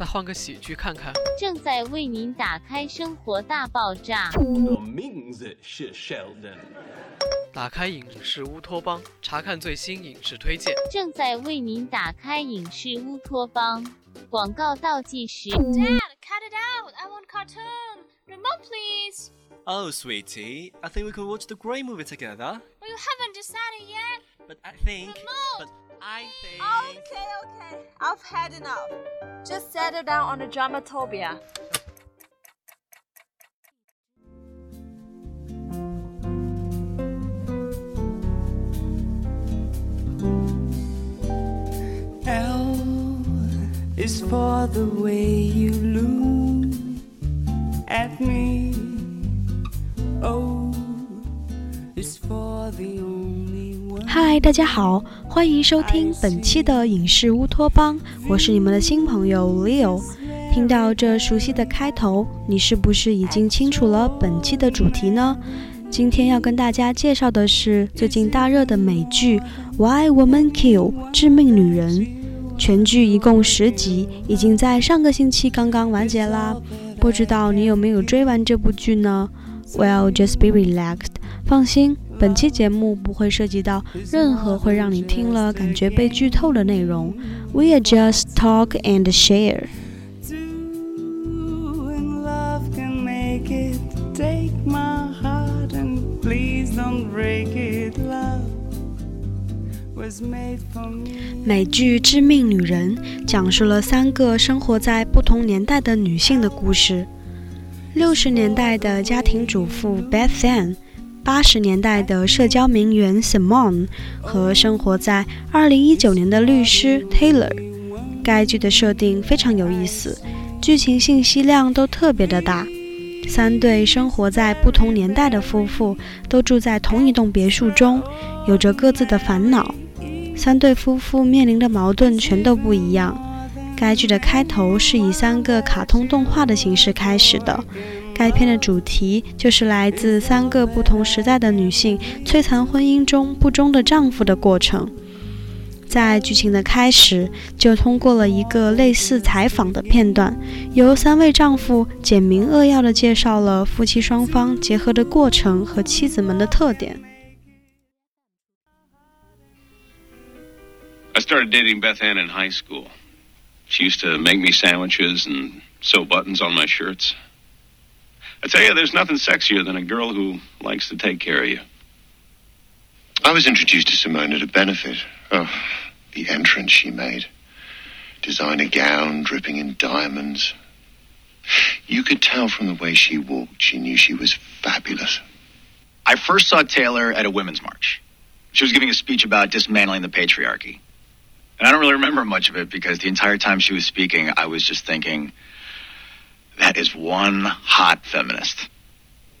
再换个喜剧看看。正在为您打开《生活大爆炸》。我名字是 Sheldon。打开影视乌托邦，查看最新影视推荐。正在为您打开影视乌托邦。广告倒计时。Dad, cut it out. I want cartoon. Remote, please. Oh, sweetie, I think we could watch the Grey movie together. Well, you haven't decided yet. But I think. Remote. But I think. Okay, okay. I've had enough. Just settle down on the dramatopia. L is for the way you look at me. Oh, o is for the only one. 嗨，大家好，欢迎收听本期的影视乌托邦，我是你们的新朋友 Leo。听到这熟悉的开头，你是不是已经清楚了本期的主题呢？今天要跟大家介绍的是最近大热的美剧《Why Women Kill》致命女人。全剧一共十集，已经在上个星期刚刚完结啦。不知道你有没有追完这部剧呢？Well, just be relaxed，放心，本期节目不会涉及到任何会让你听了感觉被剧透的内容。We are just talk and share。Two and love can make it. Take my heart and please don't break it. Love was made for me. 美剧《致命女人》讲述了三个生活在不同年代的女性的故事：六十年代的家庭主妇 Beth Ann，八十年代的社交名媛 Simone 和生活在二零一九年的律师 Taylor。该剧的设定非常有意思，剧情信息量都特别的大。三对生活在不同年代的夫妇都住在同一栋别墅中，有着各自的烦恼。三对夫妇面临的矛盾全都不一样。该剧的开头是以三个卡通动画的形式开始的。该片的主题就是来自三个不同时代的女性摧残婚姻中不忠的丈夫的过程。在剧情的开始，就通过了一个类似采访的片段，由三位丈夫简明扼要地介绍了夫妻双方结合的过程和妻子们的特点。I started dating Beth Ann in high school. She used to make me sandwiches and sew buttons on my shirts. I tell you, there's nothing sexier than a girl who likes to take care of you. I was introduced to Simone at a benefit. Oh, the entrance she made. Designer gown dripping in diamonds. You could tell from the way she walked, she knew she was fabulous. I first saw Taylor at a women's march. She was giving a speech about dismantling the patriarchy. And I don't really remember much of it because the entire time she was speaking, I was just thinking, that is one hot feminist.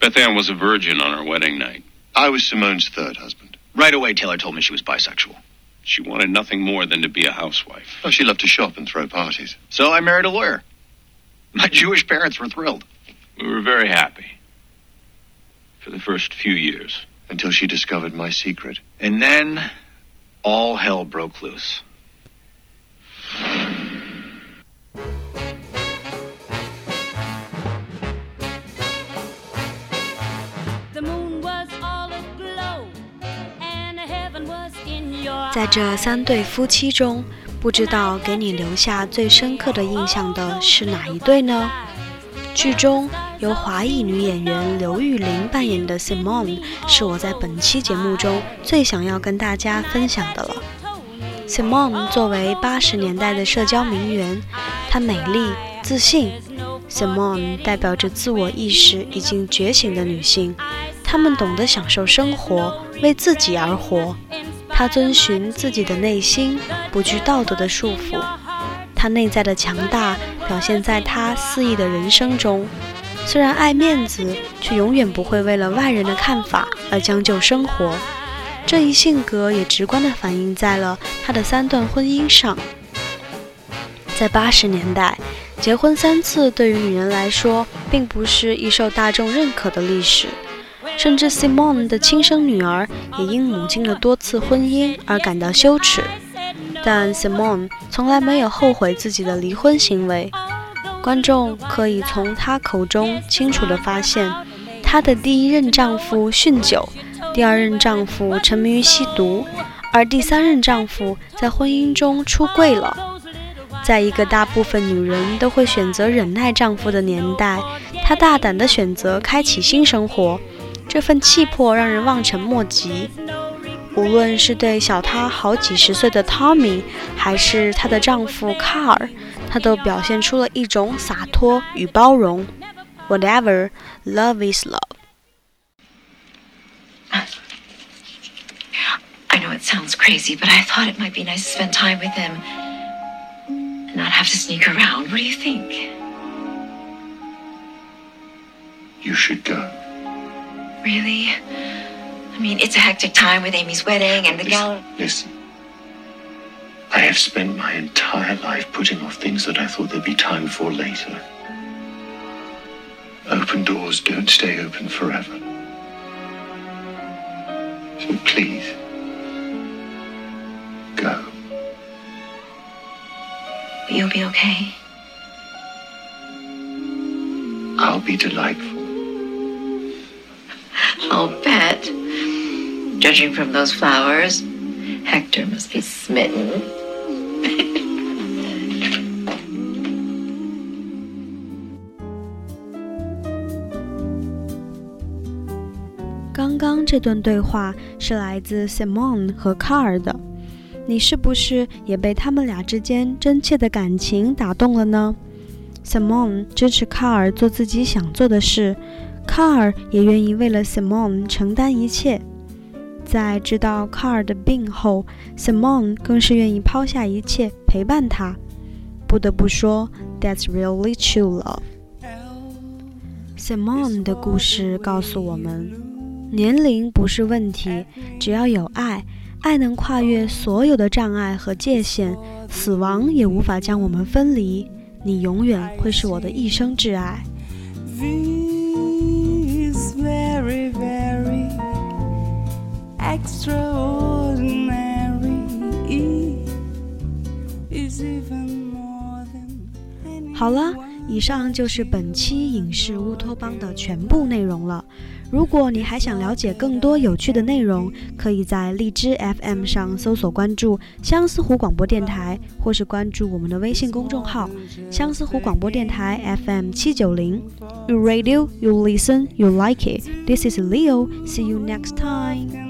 Beth Ann was a virgin on our wedding night. I was Simone's third husband. Right away, Taylor told me she was bisexual. She wanted nothing more than to be a housewife. Oh, she loved to shop and throw parties. So I married a lawyer. My Jewish parents were thrilled. We were very happy. For the first few years. Until she discovered my secret. And then all hell broke loose. 在这三对夫妻中，不知道给你留下最深刻的印象的是哪一对呢？剧中由华裔女演员刘玉玲扮演的 Simone 是我在本期节目中最想要跟大家分享的了。Simone 作为八十年代的社交名媛，她美丽自信。Simone 代表着自我意识已经觉醒的女性，她们懂得享受生活，为自己而活。她遵循自己的内心，不惧道德的束缚。她内在的强大表现在她肆意的人生中。虽然爱面子，却永远不会为了外人的看法而将就生活。这一性格也直观地反映在了他的三段婚姻上。在八十年代，结婚三次对于女人来说，并不是一受大众认可的历史。甚至 Simone 的亲生女儿也因母亲的多次婚姻而感到羞耻。但 Simone 从来没有后悔自己的离婚行为。观众可以从她口中清楚地发现，她的第一任丈夫酗酒，第二任丈夫沉迷于吸毒，而第三任丈夫在婚姻中出柜了。在一个大部分女人都会选择忍耐丈夫的年代，她大胆地选择开启新生活，这份气魄让人望尘莫及。无论是对小她好几十岁的 Tommy，还是她的丈夫 Carl，她都表现出了一种洒脱与包容。Whatever, love is love. I know it sounds crazy, but I thought it might be nice to spend time with him. and not have to sneak around. What do you think? You should go. Really? I mean, it's a hectic time with Amy's wedding and the gal. Listen. I have spent my entire life putting off things that I thought there'd be time for later. Open doors don't stay open forever. So please, go. You'll be okay. I'll be delightful. I'll bet. Judging from those flowers, Hector must be smitten. 刚刚这段对话是来自 Simone 和 Car 的。你是不是也被他们俩之间真切的感情打动了呢？Simone 支持卡尔做自己想做的事，卡尔也愿意为了 Simon 承担一切。在知道卡尔的病后，Simon 更是愿意抛下一切陪伴他。不得不说，That's really true love。Simon 的故事告诉我们，年龄不是问题，只要有爱。爱能跨越所有的障碍和界限，死亡也无法将我们分离。你永远会是我的一生挚爱。好了，以上就是本期影视乌托邦的全部内容了。如果你还想了解更多有趣的内容，可以在荔枝 FM 上搜索关注相思湖广播电台，或是关注我们的微信公众号“相思湖广播电台 FM 七九零”。You radio, you listen, you like it. This is Leo. See you next time.